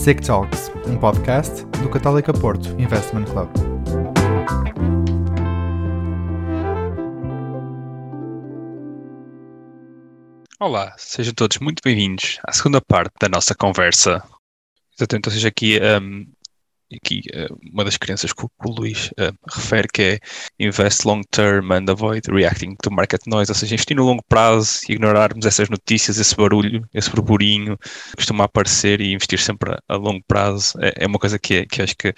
SIC Talks, um podcast do Católica Porto Investment Club. Olá, sejam todos muito bem-vindos à segunda parte da nossa conversa. Exatamente, ou seja, aqui um, aqui uh, uma das crenças que o, que o Luís uh, refere que é invest long term and avoid reacting to market noise, ou seja, investir no longo prazo ignorarmos essas notícias, esse barulho, esse burburinho que costuma aparecer e investir sempre a, a longo prazo é, é, uma coisa que, é, que acho que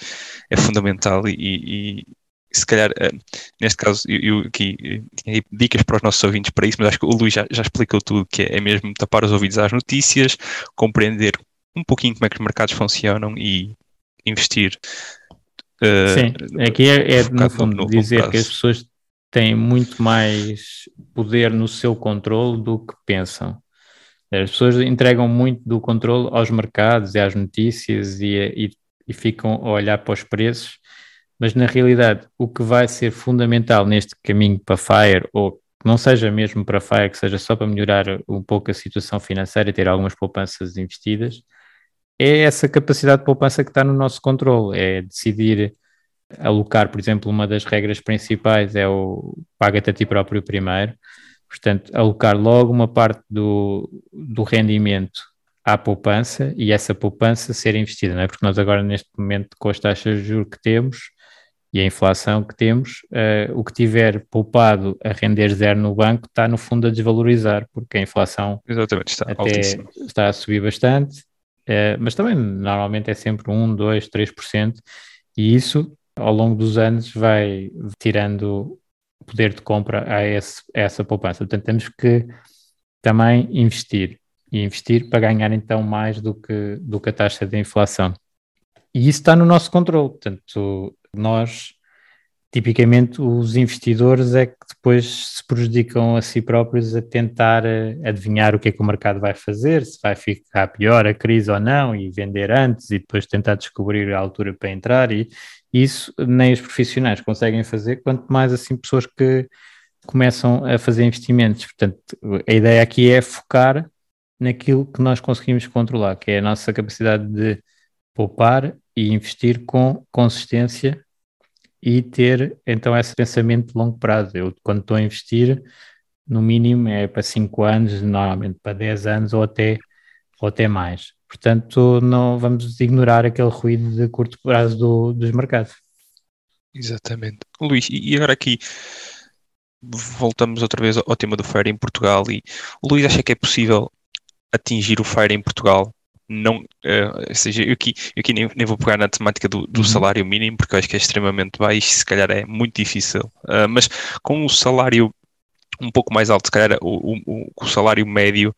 é fundamental e, e se calhar, uh, neste caso, eu, eu aqui tinha dicas para os nossos ouvintes para isso, mas acho que o Luís já, já explicou tudo, que é, é mesmo tapar os ouvidos às notícias, compreender um pouquinho como é que os mercados funcionam e investir. Uh, Sim, aqui é, é no fundo no, no dizer que as pessoas têm muito mais poder no seu controle do que pensam. As pessoas entregam muito do controle aos mercados e às notícias e, e, e ficam a olhar para os preços, mas na realidade o que vai ser fundamental neste caminho para FIRE, ou que não seja mesmo para FIRE, que seja só para melhorar um pouco a situação financeira e ter algumas poupanças investidas, é essa capacidade de poupança que está no nosso controle, é decidir alocar, por exemplo, uma das regras principais é o paga-te a ti próprio primeiro, portanto, alocar logo uma parte do, do rendimento à poupança e essa poupança ser investida, não é? Porque nós agora, neste momento, com as taxas de juros que temos e a inflação que temos, uh, o que tiver poupado a render zero no banco está, no fundo, a desvalorizar, porque a inflação Exatamente, está, até está a subir bastante é, mas também normalmente é sempre 1, 2, 3%, e isso ao longo dos anos vai tirando poder de compra a, esse, a essa poupança. Portanto, temos que também investir e investir para ganhar então mais do que, do que a taxa de inflação. E isso está no nosso controle, portanto, nós tipicamente os investidores é que depois se prejudicam a si próprios a tentar eh, adivinhar o que é que o mercado vai fazer, se vai ficar pior a crise ou não, e vender antes e depois tentar descobrir a altura para entrar, e isso nem os profissionais conseguem fazer, quanto mais assim pessoas que começam a fazer investimentos. Portanto, a ideia aqui é focar naquilo que nós conseguimos controlar, que é a nossa capacidade de poupar e investir com consistência e ter então esse pensamento de longo prazo. Eu, quando estou a investir, no mínimo é para 5 anos, normalmente para 10 anos ou até, ou até mais. Portanto, não vamos ignorar aquele ruído de curto prazo do, dos mercados. Exatamente. Luís, e agora aqui voltamos outra vez ao tema do FIRE em Portugal e o Luís acha que é possível atingir o FIRE em Portugal não, uh, ou seja, eu aqui, eu aqui nem, nem, vou pegar na temática do, do uhum. salário mínimo, porque eu acho que é extremamente baixo, se calhar é muito difícil, uh, mas com o salário um pouco mais alto, se calhar o, o, o salário médio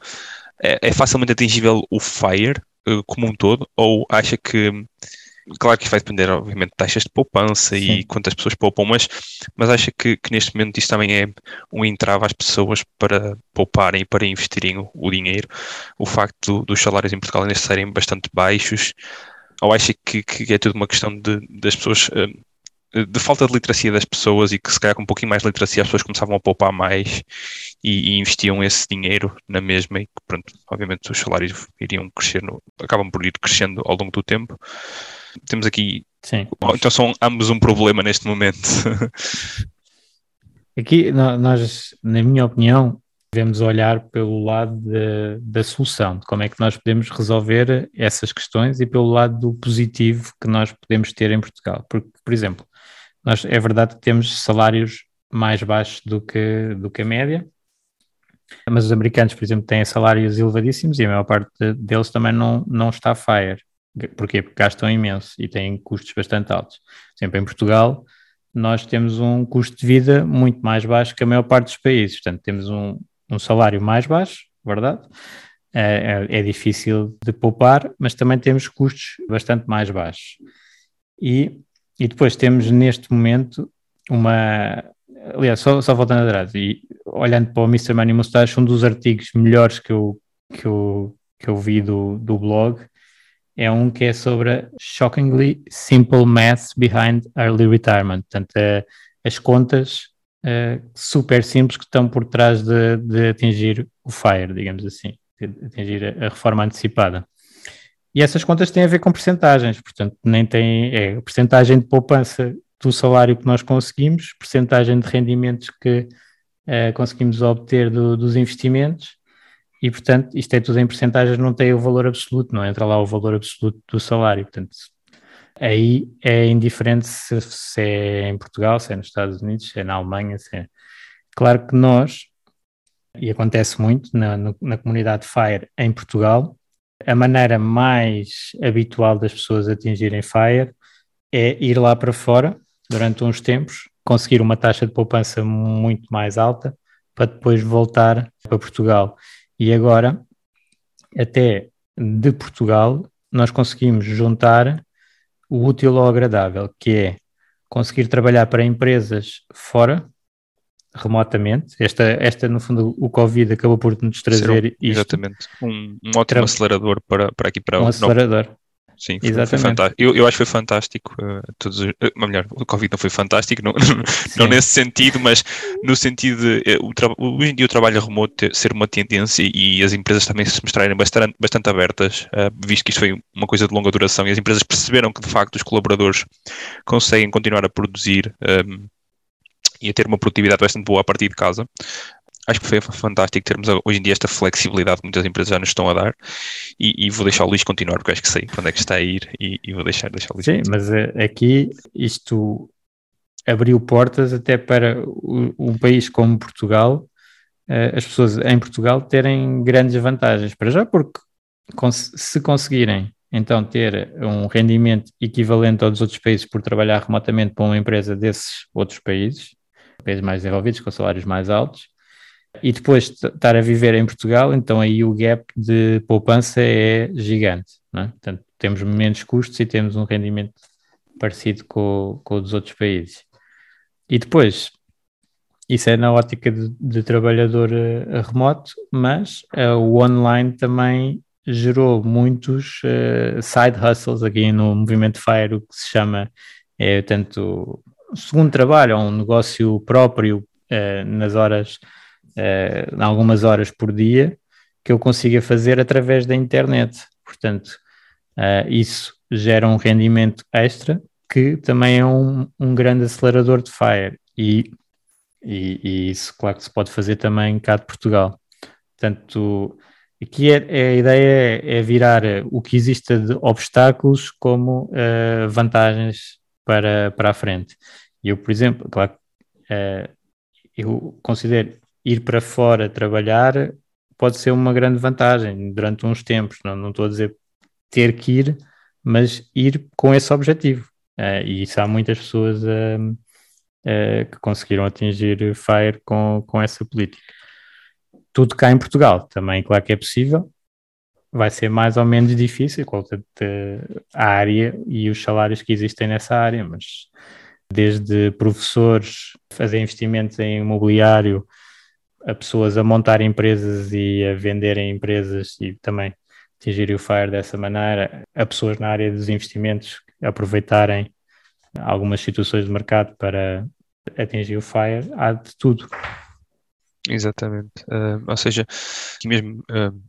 é, é, facilmente atingível o FIRE uh, como um todo, ou acha que Claro que vai depender, obviamente, de taxas de poupança Sim. e quantas pessoas poupam, mas, mas acha que, que, neste momento isto também é um entrave às pessoas para pouparem e para investirem o, o dinheiro. O facto do, dos salários em Portugal ainda serem bastante baixos, ou acha que, que é tudo uma questão de, das pessoas. Eh, de falta de literacia das pessoas e que se calhar com um pouquinho mais de literacia as pessoas começavam a poupar mais e, e investiam esse dinheiro na mesma e que pronto, obviamente os salários iriam crescer, no, acabam por ir crescendo ao longo do tempo. Temos aqui. Sim. Então são ambos um problema neste momento. aqui, nós, na minha opinião, devemos olhar pelo lado de, da solução, de como é que nós podemos resolver essas questões e pelo lado do positivo que nós podemos ter em Portugal. Porque, por exemplo, nós, é verdade que temos salários mais baixos do que, do que a média, mas os americanos, por exemplo, têm salários elevadíssimos e a maior parte deles também não, não está fire. Porquê? Porque gastam imenso e têm custos bastante altos. Sempre em Portugal, nós temos um custo de vida muito mais baixo que a maior parte dos países. Portanto, temos um, um salário mais baixo, verdade? É, é, é, difícil de poupar, mas também temos custos bastante mais baixos. E, e depois temos neste momento uma. Aliás, só, só voltando atrás, e olhando para o Mr. Money Mustache, um dos artigos melhores que eu, que eu, que eu vi do, do blog é um que é sobre Shockingly Simple Math Behind Early Retirement. Portanto, é, as contas é, super simples que estão por trás de, de, atingir o FIRE, digamos assim, atingir a, a reforma antecipada. E essas contas têm a ver com percentagens, portanto, nem tem é percentagem de poupança do salário que nós conseguimos, percentagem de rendimentos que uh, conseguimos obter do, dos investimentos, e portanto, isto é tudo em percentagens, não tem o valor absoluto, não entra lá o valor absoluto do salário, portanto, aí é indiferente se, se é em Portugal, se é nos Estados Unidos, se é na Alemanha, se é... Claro que nós, e acontece muito na, na comunidade FIRE em Portugal, a maneira mais habitual das pessoas atingirem FIRE é ir lá para fora durante uns tempos, conseguir uma taxa de poupança muito mais alta para depois voltar para Portugal. E agora, até de Portugal, nós conseguimos juntar o útil ao agradável, que é conseguir trabalhar para empresas fora remotamente. Esta, esta, no fundo, o Covid acabou por nos trazer um, isto. Exatamente. Um, um ótimo Tra acelerador para, para aqui para Um acelerador. Sim, foi, foi fantástico. Eu, eu acho que foi fantástico. Uh, todos, uh, melhor, o Covid não foi fantástico, não, não nesse sentido, mas no sentido de uh, o hoje em dia o trabalho remoto ser uma tendência e as empresas também se mostrarem bastante, bastante abertas, uh, visto que isto foi uma coisa de longa duração e as empresas perceberam que de facto os colaboradores conseguem continuar a produzir. Um, e a ter uma produtividade bastante boa a partir de casa. Acho que foi fantástico termos hoje em dia esta flexibilidade que muitas empresas já nos estão a dar e, e vou deixar o Luís continuar porque acho que sei para onde é que está a ir e, e vou deixar, deixar o Luís. Sim, mas eh, aqui isto abriu portas até para um país como Portugal, eh, as pessoas em Portugal terem grandes vantagens. Para já, porque se conseguirem então ter um rendimento equivalente aos outros países por trabalhar remotamente para uma empresa desses outros países, países mais desenvolvidos, com salários mais altos, e depois estar a viver em Portugal, então aí o gap de poupança é gigante. É? Portanto, temos menos custos e temos um rendimento parecido com, com o dos outros países. E depois, isso é na ótica de, de trabalhador uh, remoto, mas uh, o online também gerou muitos uh, side hustles aqui no movimento FIRE, o que se chama, é, tanto segundo trabalho, é um negócio próprio nas horas, uh, algumas horas por dia, que eu consiga fazer através da internet. Portanto, uh, isso gera um rendimento extra, que também é um, um grande acelerador de FIRE. E, e, e, isso, claro, que se pode fazer também cá de Portugal. Portanto, aqui é, é, a ideia é, é virar o que exista de obstáculos como vantagens para, para a frente. Eu, por exemplo, claro, uh, eu considero ir para fora trabalhar pode ser uma grande vantagem durante uns tempos. Não, não estou a dizer ter que ir, mas ir com esse objetivo. Uh, e isso há muitas pessoas uh, uh, que conseguiram atingir FIRE com, com essa política. Tudo cá em Portugal também, claro que é possível. Vai ser mais ou menos difícil, com a área e os salários que existem nessa área, mas desde professores fazer investimentos em imobiliário, a pessoas a montar empresas e a venderem empresas e também atingirem o FIRE dessa maneira, a pessoas na área dos investimentos aproveitarem algumas situações de mercado para atingir o FIRE, há de tudo. Exatamente. Uh, ou seja, mesmo, uh,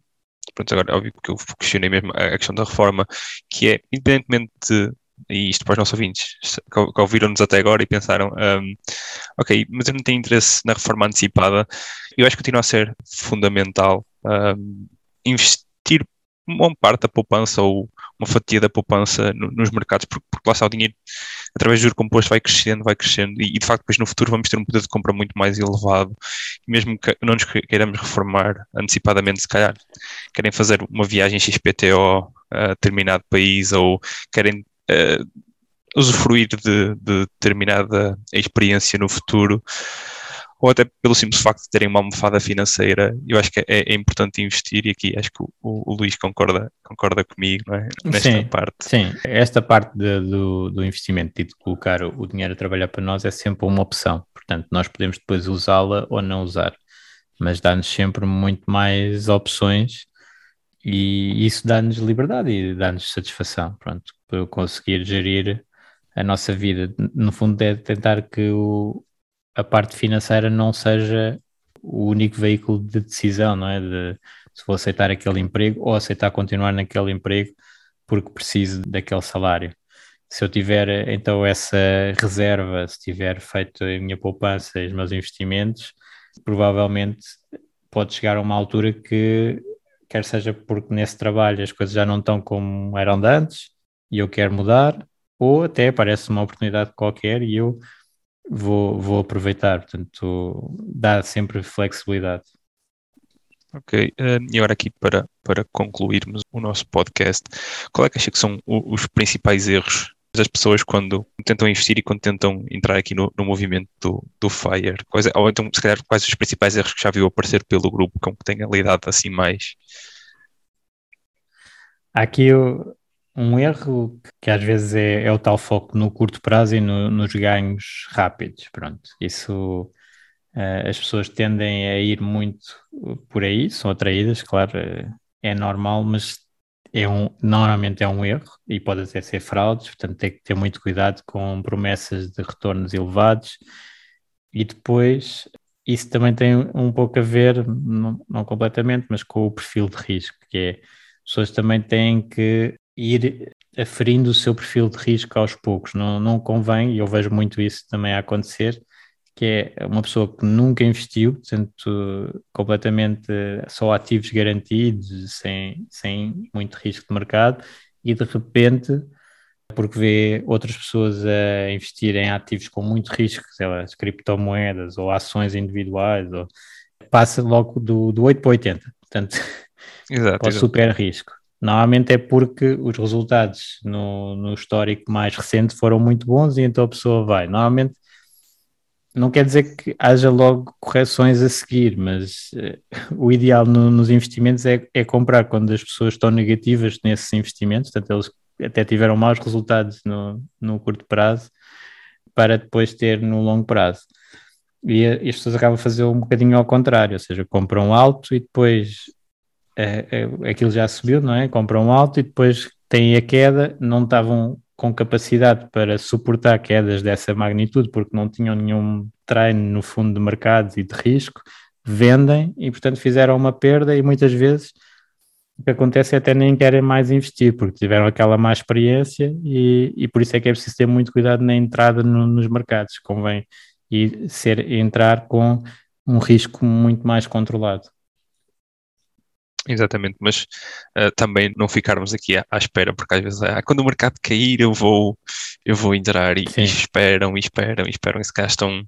pronto, agora óbvio que eu questionei mesmo a questão da reforma, que é, independentemente de e isto para os nossos ouvintes que, ouviram-nos até agora e pensaram, um, ok, mas eu não tenho interesse na reforma antecipada, eu acho que continua a ser fundamental um, investir uma parte da poupança ou uma fatia da poupança no, nos mercados, porque, porque lá está o dinheiro, através do juro composto, vai crescendo, vai crescendo, e, e, de facto depois no futuro vamos ter um poder de compra muito mais elevado, e mesmo que não nos queiramos reformar antecipadamente, se calhar, querem fazer uma viagem XPTO a determinado país, ou querem uh, usufruir de, de, determinada experiência no futuro, ou até pelo simples facto de terem uma almofada financeira, eu acho que é, é importante investir e aqui acho que o, o, Luís concorda, concorda comigo não é? nesta sim, parte. Sim, esta parte de, do, do investimento e de colocar o dinheiro a trabalhar para nós é sempre uma opção, portanto nós podemos depois usá-la ou não usar, mas dá-nos sempre muito mais opções e isso dá-nos liberdade e dá-nos satisfação, pronto, para conseguir gerir a nossa vida. No fundo, é tentar que o, a parte financeira não seja o único veículo de decisão, não é? De se vou aceitar aquele emprego ou aceitar continuar naquele emprego porque preciso daquele salário. Se eu tiver então essa reserva, se tiver feito a minha poupança e os meus investimentos, provavelmente pode chegar a uma altura que, quer seja porque nesse trabalho as coisas já não estão como eram de antes e eu quero mudar, ou até aparece uma oportunidade qualquer e eu vou, vou aproveitar. Portanto, dá sempre flexibilidade. Ok, uh, e agora aqui para, para concluirmos o nosso podcast, qual é que acha que são os principais erros das pessoas quando tentam investir e quando tentam entrar aqui no, no movimento do, do FIRE? Quais, é, ou então, se calhar, quais os principais erros que já viu aparecer pelo grupo com que tenha lidado assim mais? Aqui um erro que às vezes é, é o tal foco no curto prazo e no, nos ganhos rápidos. Pronto, isso uh, as pessoas tendem a ir muito por aí, são atraídas, claro, é normal, mas é um, normalmente é um erro e pode até ser fraudes, portanto tem que ter muito cuidado com promessas de retornos elevados e depois isso também tem um pouco a ver, não, não completamente, mas com o perfil de risco, que é as pessoas também têm que ir aferindo o seu perfil de risco aos poucos. Não, não convém, e eu vejo muito isso também a acontecer, que é uma pessoa que nunca investiu, portanto, completamente só ativos garantidos, sem, sem muito risco de mercado, e de repente, porque vê outras pessoas a investir em ativos com muito risco, sei lá, as criptomoedas ou ações individuais, ou, passa logo do, do 8 para 80, portanto, exato, para o super risco. Normalmente é porque os resultados no, no histórico mais recente foram muito bons e então a pessoa vai. Normalmente não quer dizer que haja logo correções a seguir, mas uh, o ideal no, nos investimentos é, é, comprar quando as pessoas estão negativas nesses investimentos, portanto, eles até tiveram maus resultados no, no curto prazo, para depois ter no longo prazo. E, e as pessoas acabam a fazer um bocadinho ao contrário, ou seja, compram alto e depois é, aquilo já subiu, não é? Compram alto e depois têm a queda, não estavam com capacidade para suportar quedas dessa magnitude, porque não tinham nenhum treino no fundo de mercado e de risco, vendem e, portanto, fizeram uma perda e muitas vezes o que acontece é até nem querem mais investir, porque tiveram aquela má experiência e, e por isso é que é preciso ter muito cuidado na entrada no, nos mercados, convém e ser, entrar com um risco muito mais controlado. Exatamente, mas uh, também não ficarmos aqui à, à, espera, porque às vezes ah, quando o mercado cair eu vou, eu vou entrar e, e esperam, e esperam, e esperam, e se gastam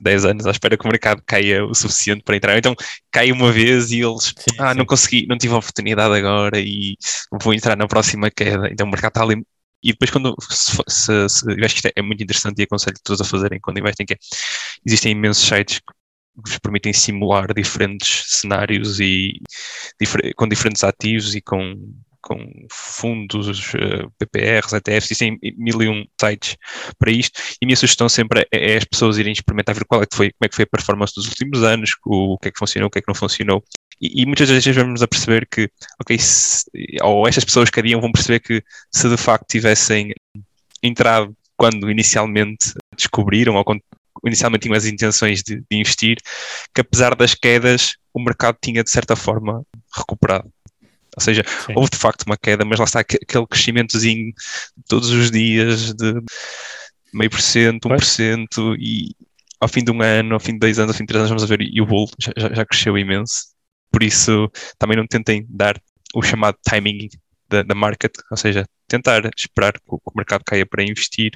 10 anos à espera que o mercado caia o suficiente para entrar. Então cai uma vez e eles, sim, ah, sim. não consegui, não tive a oportunidade agora e vou entrar na próxima queda. Então o mercado está ali. E depois, quando se, se, se eu acho que é, é muito interessante e aconselho todos a fazerem quando investem, que é, existem imensos sites vos permitem simular diferentes cenários e com diferentes ativos e com, com fundos, eh, PPRs, ETFs, existem mil e um sites para isto. E a minha sugestão sempre é, é, as pessoas irem experimentar ver qual é que foi, como é que foi a performance dos últimos anos, o, o que é que funcionou, o que é que não funcionou. E, e muitas vezes vamos a perceber que, ok, se, ou estas pessoas que hariam vão perceber que se de facto tivessem entrado quando inicialmente descobriram ou quando inicialmente tinham as intenções de, de, investir, que apesar das quedas, o mercado tinha de certa forma recuperado. Ou seja, Sim. houve de facto uma queda, mas lá está aquele crescimentozinho todos os dias de meio por cento, um por cento, e ao fim de um ano, ao fim de dois anos, ao fim de três anos, vamos ver, e o bolo já, já cresceu imenso. Por isso, também não tentem dar o chamado timing da, da market, ou seja, tentar esperar que o, mercado caia para investir,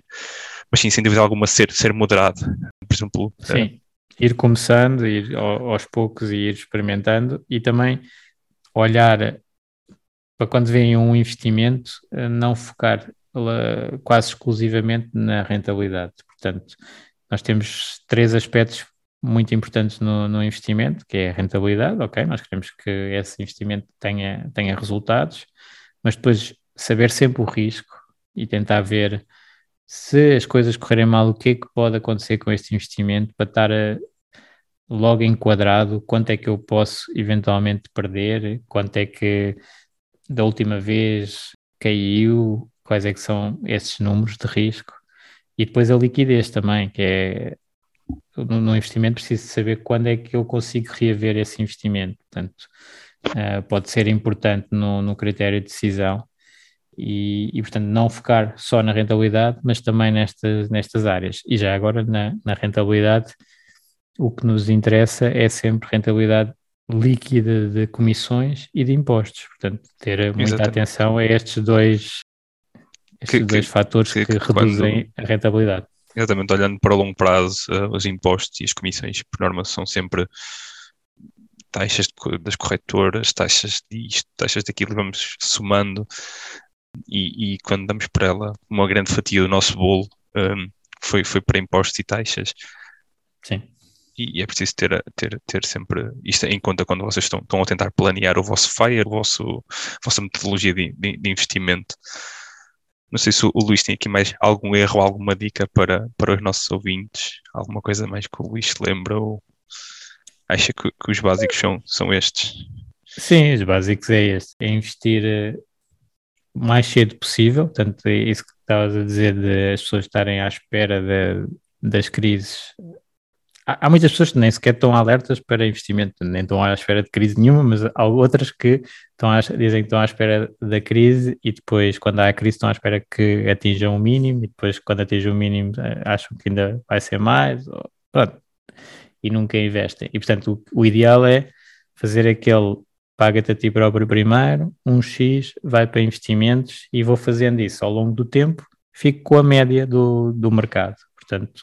mas sim, sem dúvida alguma, ser, ser moderado. Por exemplo. Sim, é... ir começando, ir aos poucos e ir experimentando e também olhar para quando vem um investimento, eh, não focar quase exclusivamente na rentabilidade. Portanto, nós temos três aspectos muito importantes no, no, investimento, que é a rentabilidade, ok, nós queremos que esse investimento tenha, tenha resultados, mas depois saber sempre o risco e tentar ver se as coisas correrem mal, o que é que pode acontecer com este investimento para estar a, logo enquadrado quanto é que eu posso eventualmente perder, quanto é que da última vez caiu, quais é que são esses números de risco. E depois a liquidez também, que é no, no investimento preciso saber quando é que eu consigo reaver esse investimento, portanto uh, pode ser importante no, no critério de decisão e, e, portanto, não focar só na rentabilidade, mas também nestas, nestas áreas. E já agora, na, na rentabilidade, o que nos interessa é sempre rentabilidade líquida de comissões e de impostos. Portanto, ter muita Exatamente. atenção a estes dois, estes que, dois que, fatores que, que reduzem quando, a rentabilidade. Exatamente, olhando para o longo prazo, uh, os impostos e as comissões, por norma, são sempre taxas das corretoras, taxas disto, taxas daquilo, vamos somando e, e, quando damos para ela uma grande fatia do nosso bolo um, foi, foi para impostos e taxas. Sim. E, e é preciso ter, ter, ter sempre isto em conta quando vocês estão, estão a tentar planear o vosso FIRE, o vosso, a vossa metodologia de, de, de investimento. Não sei se o, Luís tem aqui mais algum erro, alguma dica para, para os nossos ouvintes, alguma coisa mais que o Luís se lembra ou acha que, que os básicos são, são estes? Sim, os básicos é este, é investir eh, mais cedo possível, portanto, é isso que estavas a dizer de as pessoas estarem à espera de, das crises. Há, muitas pessoas que nem sequer estão alertas para investimento, nem estão à espera de crise nenhuma, mas há outras que estão à, dizem que estão à espera da crise e depois, quando há a crise, estão à espera que atinjam o mínimo e depois, quando atingem o mínimo, acham que ainda vai ser mais. Pronto, e nunca investem. E portanto, o, o ideal é fazer aquele paga-te a ti próprio primeiro, um X vai para investimentos e vou fazendo isso ao longo do tempo, fico com a média do, do mercado. Portanto,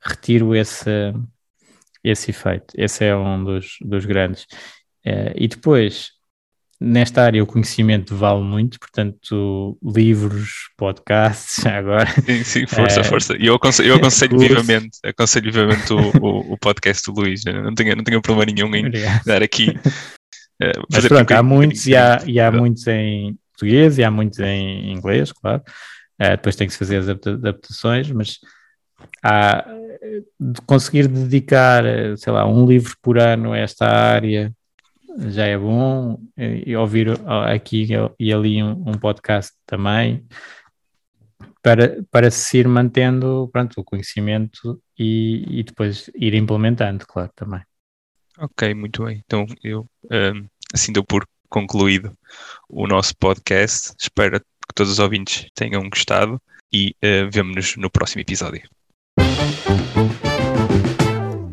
retiro esse, esse efeito. Esse é um dos, dos grandes. Uh, e depois, nesta área o conhecimento vale muito, portanto, livros, podcasts, agora. Sim, sim, força, é, força. E eu aconselho, eu aconselho vivamente, aconselho vivamente o, o, o, podcast do Luís. Não tenho, não tenho problema nenhum em Obrigado. dar aqui. Uh, Mas pronto, há muitos e há, e há muitos em português e há muitos em inglês, claro. Uh, depois tem que se fazer as adaptações, mas há de conseguir dedicar, sei lá, um livro por ano a esta área já é bom, e ouvir aqui e ali um, um podcast também, para, para se ir mantendo pronto, o conhecimento e, e depois ir implementando, claro, também. Ok, muito bem. Então eu um, assim dou por concluído o nosso podcast. Espero que todos os ouvintes tenham gostado e uh, vemo-nos no próximo episódio.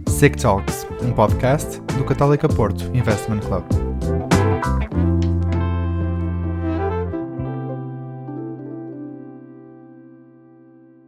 SIC Talks, um podcast do Católica Porto Investment Club.